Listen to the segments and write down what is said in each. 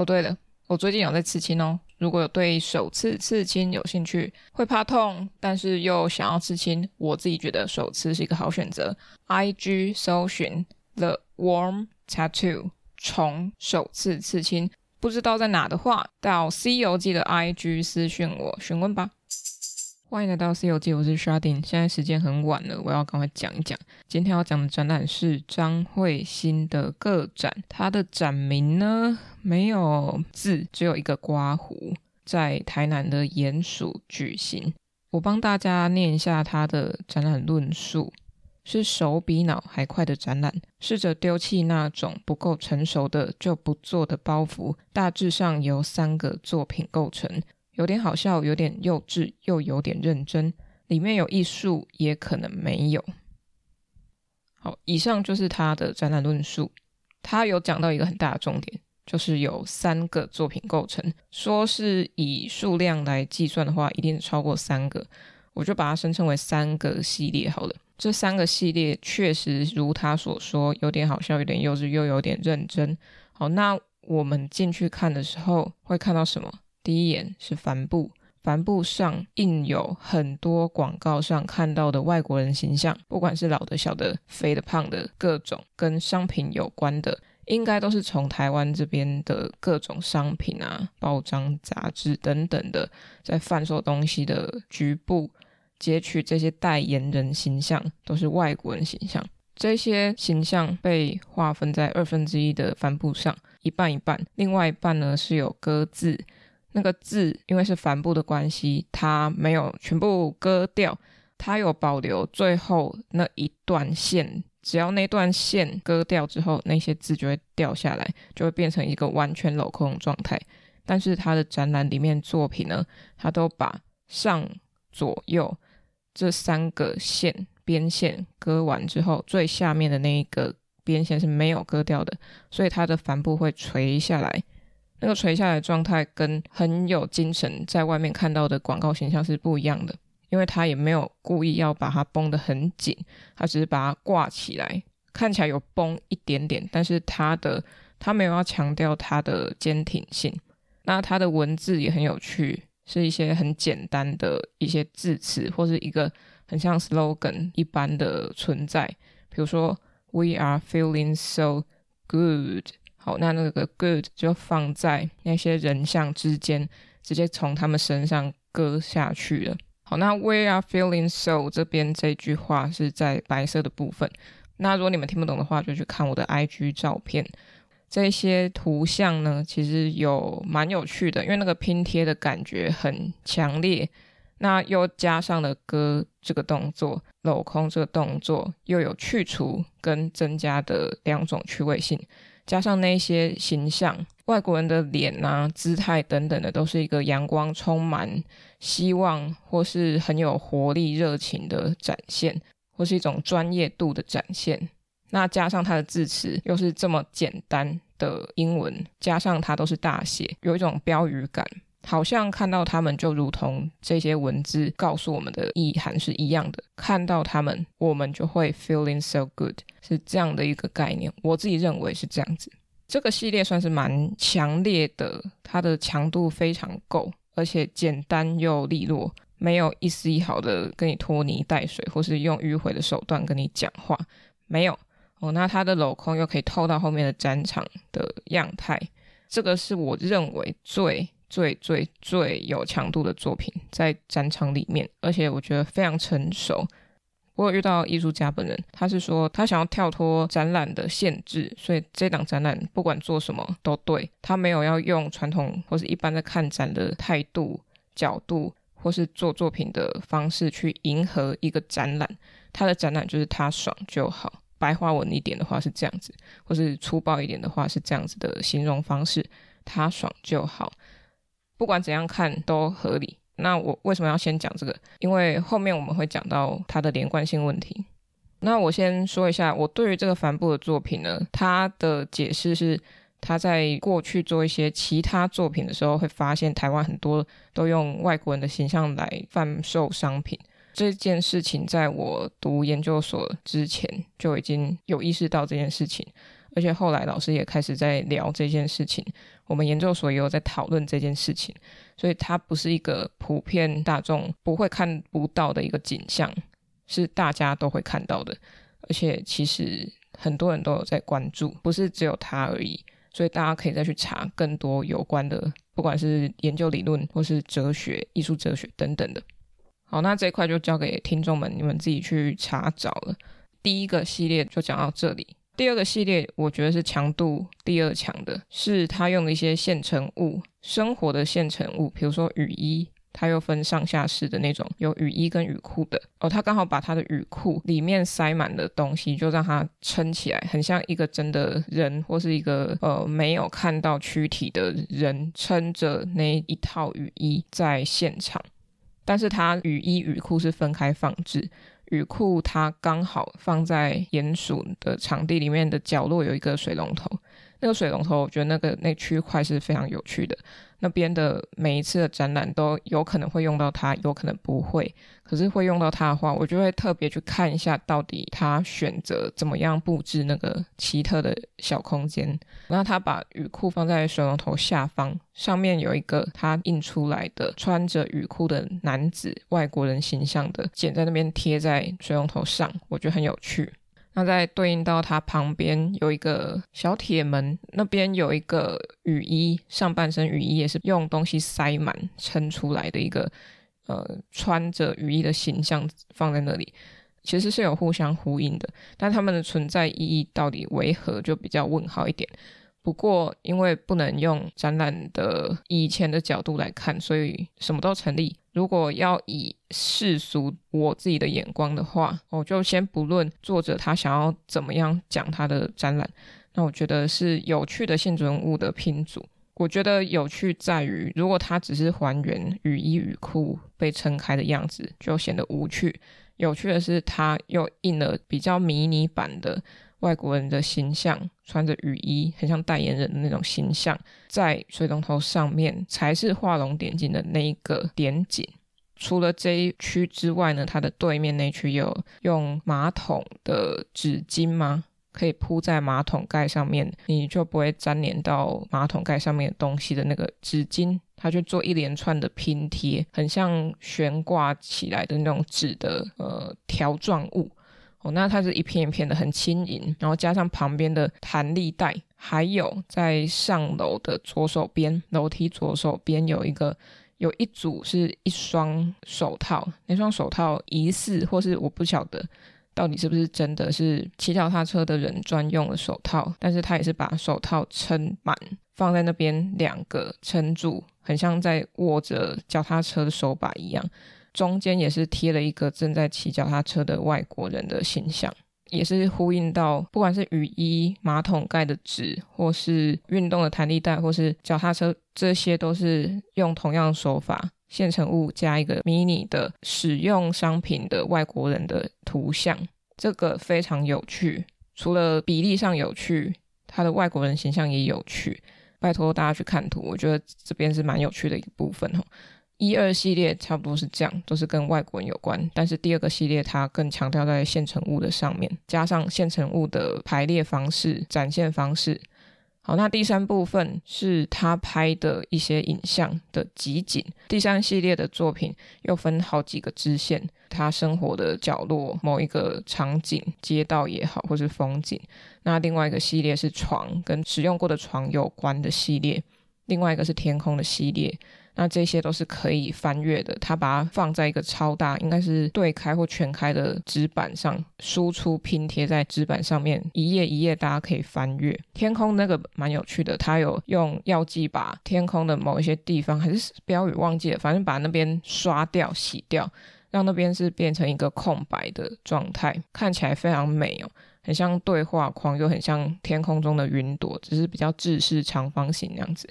哦，对了，我最近有在刺青哦。如果有对首次刺青有兴趣，会怕痛，但是又想要刺青，我自己觉得首次是一个好选择。IG 搜寻 The Warm Tattoo 虫首次刺青，不知道在哪的话，到 C 游记的 IG 私讯我询问吧。欢迎来到西游记，我是 Sharding。现在时间很晚了，我要赶快讲一讲。今天要讲的展览是张慧欣的个展，它的展名呢没有字，只有一个刮胡，在台南的鼹鼠举行。我帮大家念一下它的展览论述：是手比脑还快的展览，试着丢弃那种不够成熟的就不做的包袱。大致上由三个作品构成。有点好笑，有点幼稚，又有点认真。里面有艺术，也可能没有。好，以上就是他的展览论述。他有讲到一个很大的重点，就是有三个作品构成。说是以数量来计算的话，一定超过三个。我就把它声称为三个系列好了。这三个系列确实如他所说，有点好笑，有点幼稚，又有点认真。好，那我们进去看的时候会看到什么？第一眼是帆布，帆布上印有很多广告上看到的外国人形象，不管是老的、小的、肥的、胖的，各种跟商品有关的，应该都是从台湾这边的各种商品啊、包装、杂志等等的，在贩售东西的局部截取这些代言人形象，都是外国人形象。这些形象被划分在二分之一的帆布上，一半一半，另外一半呢是有鸽子。那个字因为是帆布的关系，它没有全部割掉，它有保留最后那一段线。只要那段线割掉之后，那些字就会掉下来，就会变成一个完全镂空的状态。但是他的展览里面作品呢，他都把上左右这三个线边线割完之后，最下面的那一个边线是没有割掉的，所以它的帆布会垂下来。那个垂下来的状态跟很有精神，在外面看到的广告形象是不一样的，因为他也没有故意要把它绷得很紧，他只是把它挂起来，看起来有绷一点点，但是他的他没有要强调它的坚挺性。那它的文字也很有趣，是一些很简单的一些字词，或是一个很像 slogan 一般的存在，比如说 “We are feeling so good”。好，那那个 good 就放在那些人像之间，直接从他们身上割下去了。好，那 we are feeling so 这边这句话是在白色的部分。那如果你们听不懂的话，就去看我的 IG 照片。这些图像呢，其实有蛮有趣的，因为那个拼贴的感觉很强烈。那又加上了割这个动作、镂空这个动作，又有去除跟增加的两种趣味性。加上那些形象，外国人的脸啊、姿态等等的，都是一个阳光、充满希望或是很有活力、热情的展现，或是一种专业度的展现。那加上它的字词又是这么简单的英文，加上它都是大写，有一种标语感。好像看到他们就如同这些文字告诉我们的意涵是一样的，看到他们我们就会 feeling so good，是这样的一个概念。我自己认为是这样子。这个系列算是蛮强烈的，它的强度非常够，而且简单又利落，没有一丝一毫的跟你拖泥带水，或是用迂回的手段跟你讲话，没有哦。那它的镂空又可以透到后面的展场的样态，这个是我认为最。最最最有强度的作品在展场里面，而且我觉得非常成熟。我有遇到艺术家本人，他是说他想要跳脱展览的限制，所以这档展览不管做什么都对。他没有要用传统或是一般的看展的态度、角度，或是做作品的方式去迎合一个展览。他的展览就是他爽就好。白话文一点的话是这样子，或是粗暴一点的话是这样子的形容方式：他爽就好。不管怎样看都合理。那我为什么要先讲这个？因为后面我们会讲到它的连贯性问题。那我先说一下，我对于这个帆布的作品呢，它的解释是，他在过去做一些其他作品的时候，会发现台湾很多都用外国人的形象来贩售商品。这件事情在我读研究所之前就已经有意识到这件事情。而且后来老师也开始在聊这件事情，我们研究所也有在讨论这件事情，所以它不是一个普遍大众不会看不到的一个景象，是大家都会看到的，而且其实很多人都有在关注，不是只有他而已，所以大家可以再去查更多有关的，不管是研究理论或是哲学、艺术哲学等等的。好，那这一块就交给听众们，你们自己去查找了。第一个系列就讲到这里。第二个系列，我觉得是强度第二强的，是他用一些现成物，生活的现成物，比如说雨衣，他又分上下式的那种，有雨衣跟雨裤的。哦，他刚好把他的雨裤里面塞满了东西，就让它撑起来，很像一个真的人，或是一个呃没有看到躯体的人撑着那一套雨衣在现场，但是他雨衣雨裤是分开放置。雨库它刚好放在鼹鼠的场地里面的角落，有一个水龙头。那个水龙头，我觉得那个那区块是非常有趣的。那边的每一次的展览都有可能会用到它，有可能不会。可是会用到它的话，我就会特别去看一下，到底他选择怎么样布置那个奇特的小空间。那他把雨裤放在水龙头下方，上面有一个他印出来的穿着雨裤的男子，外国人形象的，剪在那边贴在水龙头上，我觉得很有趣。那再对应到它旁边有一个小铁门，那边有一个雨衣，上半身雨衣也是用东西塞满撑出来的一个，呃，穿着雨衣的形象放在那里，其实是有互相呼应的，但他们的存在意义到底为何，就比较问号一点。不过，因为不能用展览的以前的角度来看，所以什么都成立。如果要以世俗我自己的眼光的话，我就先不论作者他想要怎么样讲他的展览，那我觉得是有趣的现存物的拼组。我觉得有趣在于，如果他只是还原雨衣雨裤被撑开的样子，就显得无趣。有趣的是，他又印了比较迷你版的。外国人的形象，穿着雨衣，很像代言人的那种形象，在水龙头上面才是画龙点睛的那一个点景。除了这一区之外呢，它的对面那区有用马桶的纸巾吗？可以铺在马桶盖上面，你就不会粘连到马桶盖上面的东西的那个纸巾，它就做一连串的拼贴，很像悬挂起来的那种纸的呃条状物。哦，那它是一片一片的，很轻盈，然后加上旁边的弹力带，还有在上楼的左手边，楼梯左手边有一个，有一组是一双手套，那双手套疑似或是我不晓得到底是不是真的是骑脚踏车的人专用的手套，但是他也是把手套撑满，放在那边两个撑住，很像在握着脚踏车的手把一样。中间也是贴了一个正在骑脚踏车的外国人的形象，也是呼应到不管是雨衣、马桶盖的纸，或是运动的弹力带，或是脚踏车，这些都是用同样手法，现成物加一个迷你的使用商品的外国人的图像，这个非常有趣。除了比例上有趣，他的外国人形象也有趣。拜托大家去看图，我觉得这边是蛮有趣的一个部分哦。一二系列差不多是这样，都是跟外国人有关。但是第二个系列它更强调在现成物的上面，加上现成物的排列方式、展现方式。好，那第三部分是他拍的一些影像的集锦。第三系列的作品又分好几个支线，他生活的角落、某一个场景、街道也好，或是风景。那另外一个系列是床，跟使用过的床有关的系列。另外一个是天空的系列。那这些都是可以翻阅的，它把它放在一个超大，应该是对开或全开的纸板上，输出拼贴在纸板上面，一页一页大家可以翻阅。天空那个蛮有趣的，它有用药剂把天空的某一些地方还是标语忘记了，反正把那边刷掉、洗掉，让那边是变成一个空白的状态，看起来非常美哦，很像对话框，又很像天空中的云朵，只是比较制式长方形那样子。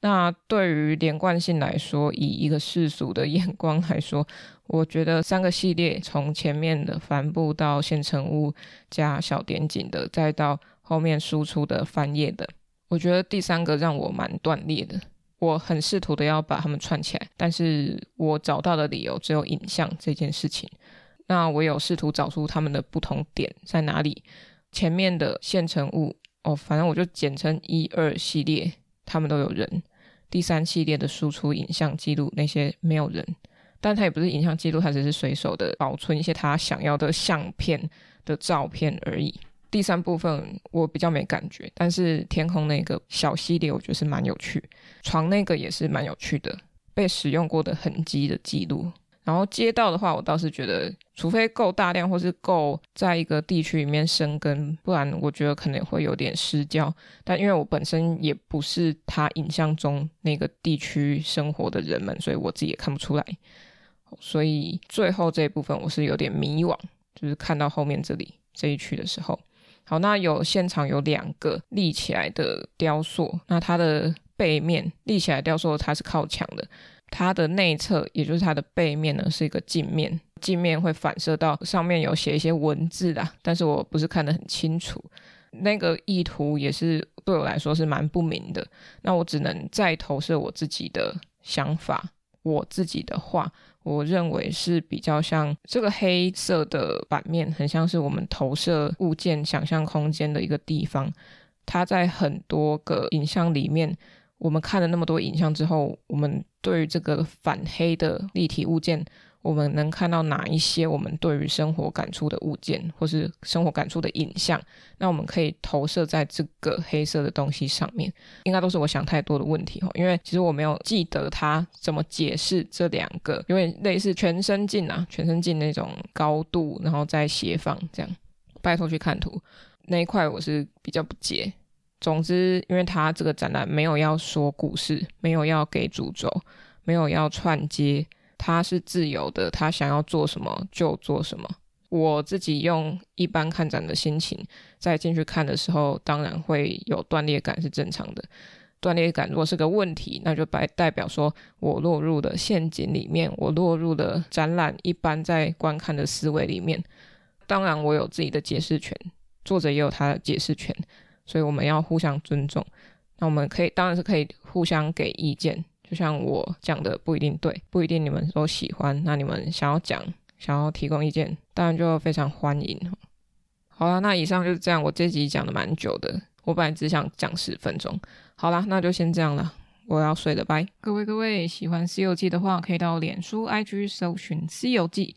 那对于连贯性来说，以一个世俗的眼光来说，我觉得三个系列从前面的帆布到现成物加小点景的，再到后面输出的翻页的，我觉得第三个让我蛮断裂的。我很试图的要把它们串起来，但是我找到的理由只有影像这件事情。那我有试图找出他们的不同点在哪里。前面的现成物哦，反正我就简称一二系列，他们都有人。第三系列的输出影像记录那些没有人，但他也不是影像记录，他只是随手的保存一些他想要的相片的照片而已。第三部分我比较没感觉，但是天空那个小系列我觉得是蛮有趣，床那个也是蛮有趣的，被使用过的痕迹的记录。然后街道的话，我倒是觉得，除非够大量或是够在一个地区里面生根，不然我觉得可能会有点失焦。但因为我本身也不是他影像中那个地区生活的人们，所以我自己也看不出来。所以最后这一部分我是有点迷惘，就是看到后面这里这一区的时候。好，那有现场有两个立起来的雕塑，那它的背面立起来雕塑，它是靠墙的，它的内侧，也就是它的背面呢，是一个镜面，镜面会反射到上面有写一些文字啦，但是我不是看得很清楚，那个意图也是对我来说是蛮不明的，那我只能再投射我自己的想法，我自己的话。我认为是比较像这个黑色的版面，很像是我们投射物件、想象空间的一个地方。它在很多个影像里面，我们看了那么多影像之后，我们对于这个反黑的立体物件。我们能看到哪一些我们对于生活感触的物件，或是生活感触的影像？那我们可以投射在这个黑色的东西上面。应该都是我想太多的问题哈，因为其实我没有记得他怎么解释这两个，有点类似全身镜啊，全身镜那种高度，然后再斜放这样。拜托去看图那一块，我是比较不解。总之，因为他这个展览没有要说故事，没有要给主轴，没有要串接。他是自由的，他想要做什么就做什么。我自己用一般看展的心情再进去看的时候，当然会有断裂感，是正常的。断裂感如果是个问题，那就代代表说我落入了陷阱里面，我落入了展览一般在观看的思维里面。当然，我有自己的解释权，作者也有他的解释权，所以我们要互相尊重。那我们可以，当然是可以互相给意见。就像我讲的不一定对，不一定你们都喜欢。那你们想要讲，想要提供意见，当然就非常欢迎。好啦，那以上就是这样。我这集讲的蛮久的，我本来只想讲十分钟。好啦，那就先这样了，我要睡了，拜。各位各位，喜欢《西游记》的话，可以到脸书、IG 搜寻《西游记》。